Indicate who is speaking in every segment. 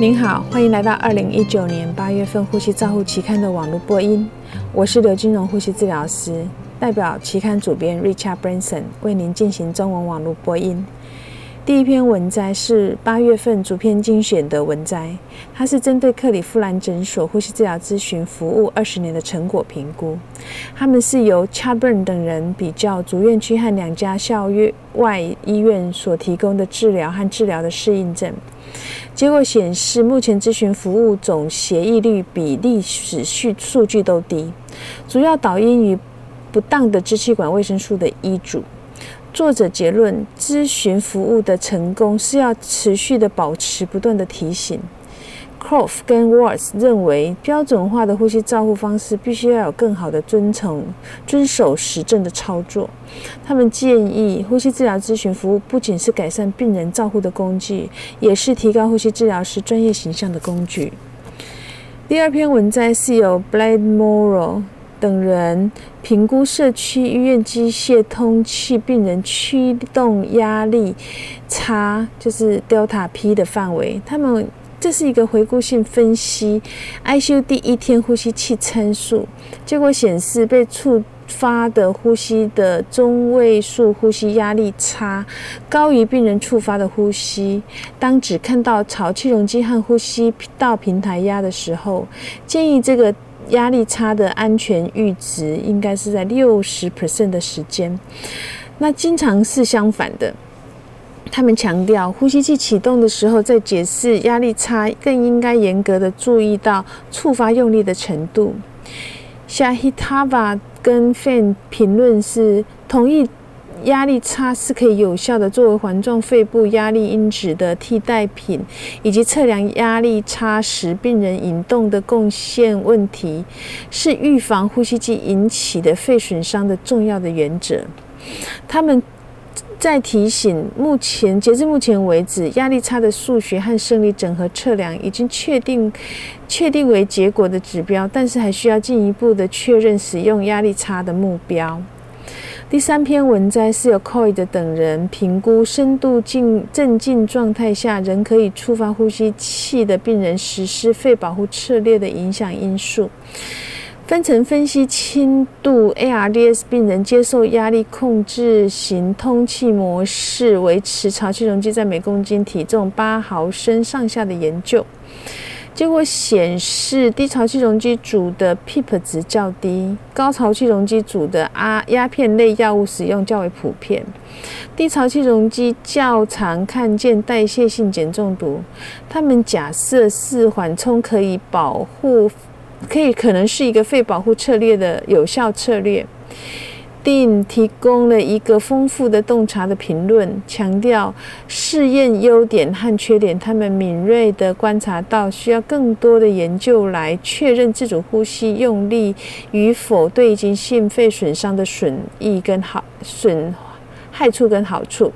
Speaker 1: 您好，欢迎来到二零一九年八月份《呼吸照护期刊》的网络播音。我是刘金荣呼吸治疗师，代表期刊主编 Richard Branson 为您进行中文网络播音。第一篇文摘是八月份逐篇精选的文摘，它是针对克里夫兰诊所呼吸治疗咨询服务二十年的成果评估。他们是由 Chadburn 等人比较主院区和两家校外医院所提供的治疗和治疗的适应症。结果显示，目前咨询服务总协议率比历史数数据都低，主要导因于不当的支气管卫生素的医嘱。作者结论：咨询服务的成功是要持续的保持不断的提醒。Croft 跟 Watts 认为，标准化的呼吸照护方式必须要有更好的遵从、遵守实证的操作。他们建议，呼吸治疗咨询服务不仅是改善病人照护的工具，也是提高呼吸治疗师专业形象的工具。第二篇文摘是由 Blade Morrow 等人评估社区医院机械通气病人驱动压力差，就是 Delta P 的范围。他们这是一个回顾性分析，ICU 第一天呼吸器参数，结果显示被触发的呼吸的中位数呼吸压力差高于病人触发的呼吸。当只看到潮气容积和呼吸道平台压的时候，建议这个压力差的安全阈值应该是在六十 percent 的时间。那经常是相反的。他们强调，呼吸器启动的时候，在解释压力差，更应该严格的注意到触发用力的程度。Shahitava 跟 Fan 评论是同意压力差是可以有效的作为环状肺部压力因子的替代品，以及测量压力差时病人引动的贡献问题，是预防呼吸机引起的肺损伤的重要的原则。他们。再提醒，目前截至目前为止，压力差的数学和生理整合测量已经确定确定为结果的指标，但是还需要进一步的确认使用压力差的目标。第三篇文摘是由 c o y 的等人评估深度静镇静状态下仍可以触发呼吸器的病人实施肺保护策略的影响因素。分层分析轻度 ARDS 病人接受压力控制型通气模式，维持潮气容积在每公斤体重八毫升上下的研究，结果显示低潮气容积组的 PEEP 值较低，高潮气容积组的阿鸦片类药物使用较为普遍。低潮气容积较常看见代谢性碱中毒。他们假设是缓冲可以保护。可以可能是一个肺保护策略的有效策略。定提供了一个丰富的洞察的评论，强调试验优点和缺点。他们敏锐地观察到，需要更多的研究来确认自主呼吸用力与否对已经性肺损伤的损益跟好损害处跟好处，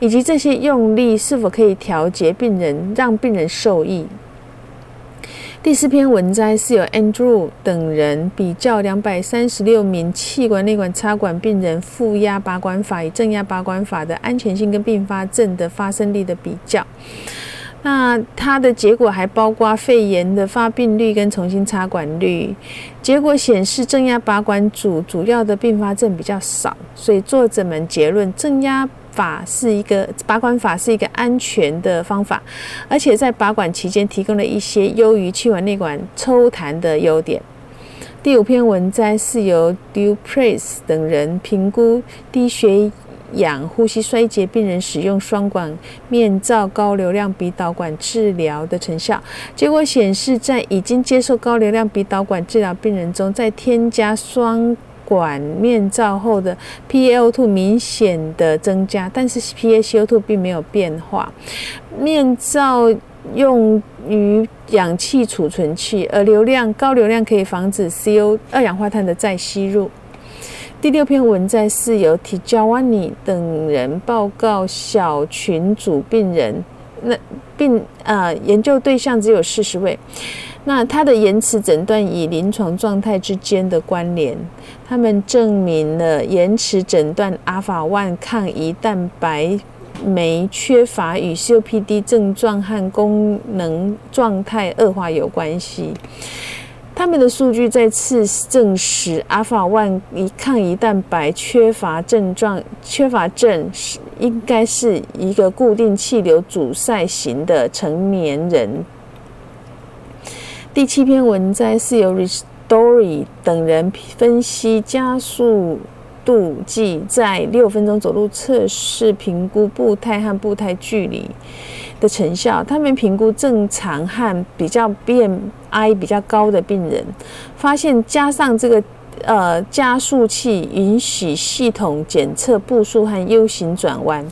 Speaker 1: 以及这些用力是否可以调节病人，让病人受益。第四篇文摘是由 Andrew 等人比较两百三十六名气管内管插管病人负压拔管法与正压拔管法的安全性跟并发症的发生率的比较。那它的结果还包括肺炎的发病率跟重新插管率。结果显示正压拔管组主要的并发症比较少，所以作者们结论正压。法是一个拔管法是一个安全的方法，而且在拔管期间提供了一些优于气管内管抽痰的优点。第五篇文摘是由 Duprez 等人评估低血氧呼吸衰竭病人使用双管面罩高流量鼻导管治疗的成效。结果显示，在已经接受高流量鼻导管治疗病人中，在添加双管面罩后的 PaO2 明显的增加，但是 PaCO2 并没有变化。面罩用于氧气储存器，而流量高流量可以防止 CO 二氧化碳的再吸入。第六篇文摘是由 Tijawani 等人报告小群组病人，那病啊研究对象只有四十位。那它的延迟诊断与临床状态之间的关联，他们证明了延迟诊断阿法万抗胰蛋白酶缺乏与 COPD 症状和功能状态恶化有关系。他们的数据再次证实，阿法 one 抗胰蛋白缺乏症状缺乏症是应该是一个固定气流阻塞型的成年人。第七篇文摘是由 Ristori 等人分析加速度计在六分钟走路测试评估步态和步态距离。的成效，他们评估正常和比较 BMI 比较高的病人，发现加上这个呃加速器，允许系统检测步数和 U 型转弯。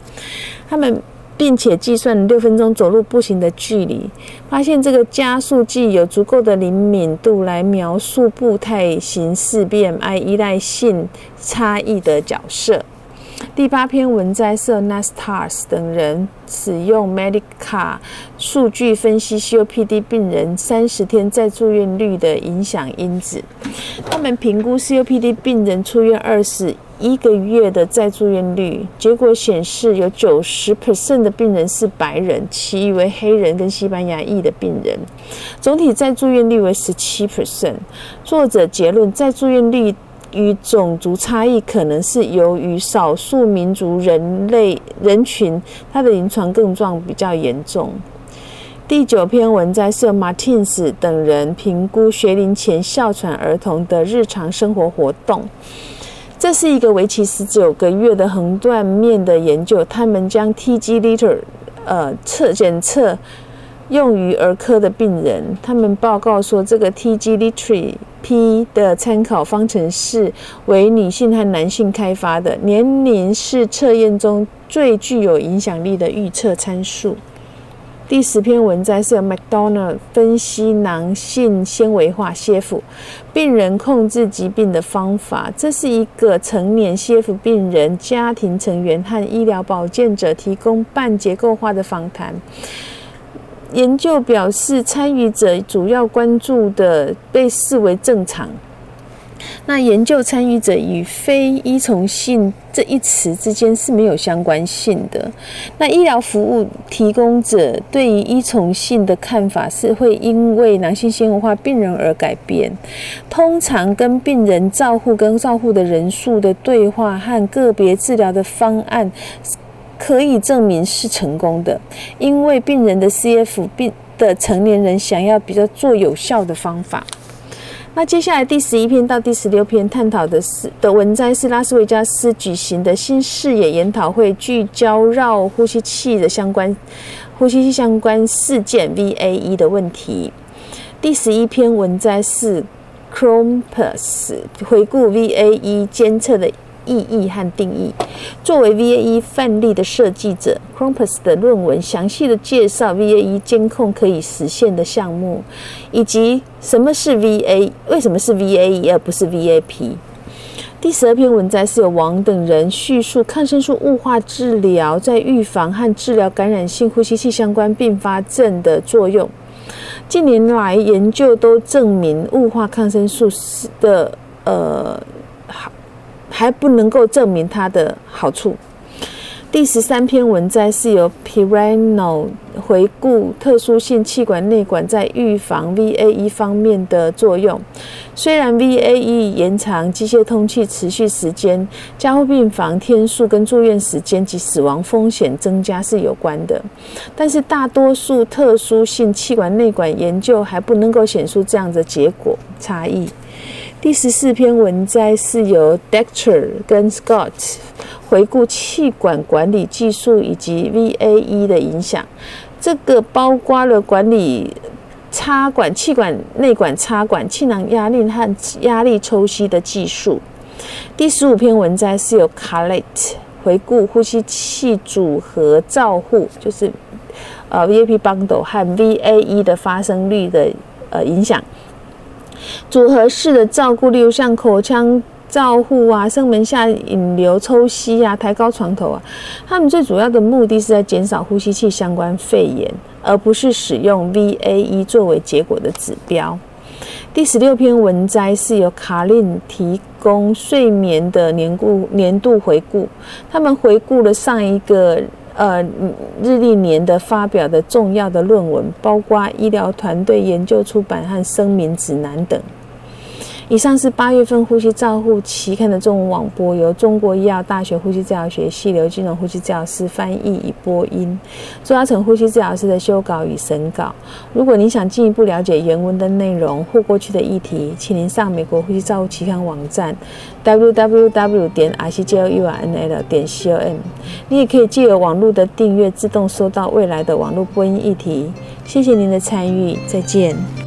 Speaker 1: 他们并且计算六分钟走路步行的距离，发现这个加速计有足够的灵敏度来描述步态形式 BMI 依赖性差异的角色。第八篇文摘是 Nastars 等人使用 Medica 数据分析 COPD 病人三十天再住院率的影响因子。他们评估 COPD 病人出院二十一个月的再住院率，结果显示有九十 percent 的病人是白人，其余为黑人跟西班牙裔的病人。总体再住院率为十七 percent。作者结论再住院率。与种族差异可能是由于少数民族人类人群，它的临床症状比较严重。第九篇文摘是 Martins 等人评估学龄前哮喘儿童的日常生活活动，这是一个为期十九个月的横断面的研究。他们将 TG liter 呃测检测用于儿科的病人，他们报告说这个 TG liter。P 的参考方程式为女性和男性开发的，年龄是测验中最具有影响力的预测参数。第十篇文摘是由 McDonald 分析囊性纤维化 CF 病人控制疾病的方法。这是一个成年 CF 病人家庭成员和医疗保健者提供半结构化的访谈。研究表示，参与者主要关注的被视为正常。那研究参与者与非依从性这一词之间是没有相关性的。那医疗服务提供者对于依从性的看法是会因为男性纤维化病人而改变。通常跟病人照护跟照护的人数的对话和个别治疗的方案。可以证明是成功的，因为病人的 CF 病的成年人想要比较做有效的方法。那接下来第十一篇到第十六篇探讨的是的文摘是拉斯维加斯举行的新视野研讨会，聚焦绕呼吸器的相关呼吸器相关事件 VAE 的问题。第十一篇文摘是 c h r o m p u s 回顾 VAE 监测的。意义和定义。作为 VAE 范例的设计者，Crumpus 的论文详细的介绍 VAE 监控可以实现的项目，以及什么是 VA，为什么是 VAE 而不是 VAP。第十二篇文摘是由王等人叙述抗生素雾化治疗在预防和治疗感染性呼吸器相关并发症的作用。近年来研究都证明雾化抗生素的呃。还不能够证明它的好处。第十三篇文摘是由 Pirano 回顾特殊性气管内管在预防 VAE 方面的作用。虽然 VAE 延长机械通气持续时间、加护病房天数跟住院时间及死亡风险增加是有关的，但是大多数特殊性气管内管研究还不能够显出这样的结果差异。第十四篇文摘是由 Dexter 跟 Scott 回顾气管管理技术以及 VAE 的影响。这个包括了管理插管、气管内管插管、气囊压力和压力抽吸的技术。第十五篇文摘是由 Carlet 回顾呼吸器组合照护，就是呃 VAP bundle 和 VAE 的发生率的呃影响。组合式的照顾，例如像口腔照护啊、声门下引流抽吸啊、抬高床头啊，他们最主要的目的是在减少呼吸器相关肺炎，而不是使用 VAE 作为结果的指标。第十六篇文摘是由卡令提供睡眠的年度年度回顾，他们回顾了上一个呃日历年的发表的重要的论文，包括医疗团队研究出版和声明指南等。以上是八月份呼吸照护期刊的中文网播，由中国医药大学呼吸治疗学系刘金荣呼吸治疗师翻译与播音，朱嘉诚呼吸治疗师的修稿与审稿。如果您想进一步了解原文的内容或过去的议题，请您上美国呼吸照护期刊网站 www 点 r c g l u r n l 点 c o m。你也可以借由网络的订阅，自动收到未来的网络播音议题。谢谢您的参与，再见。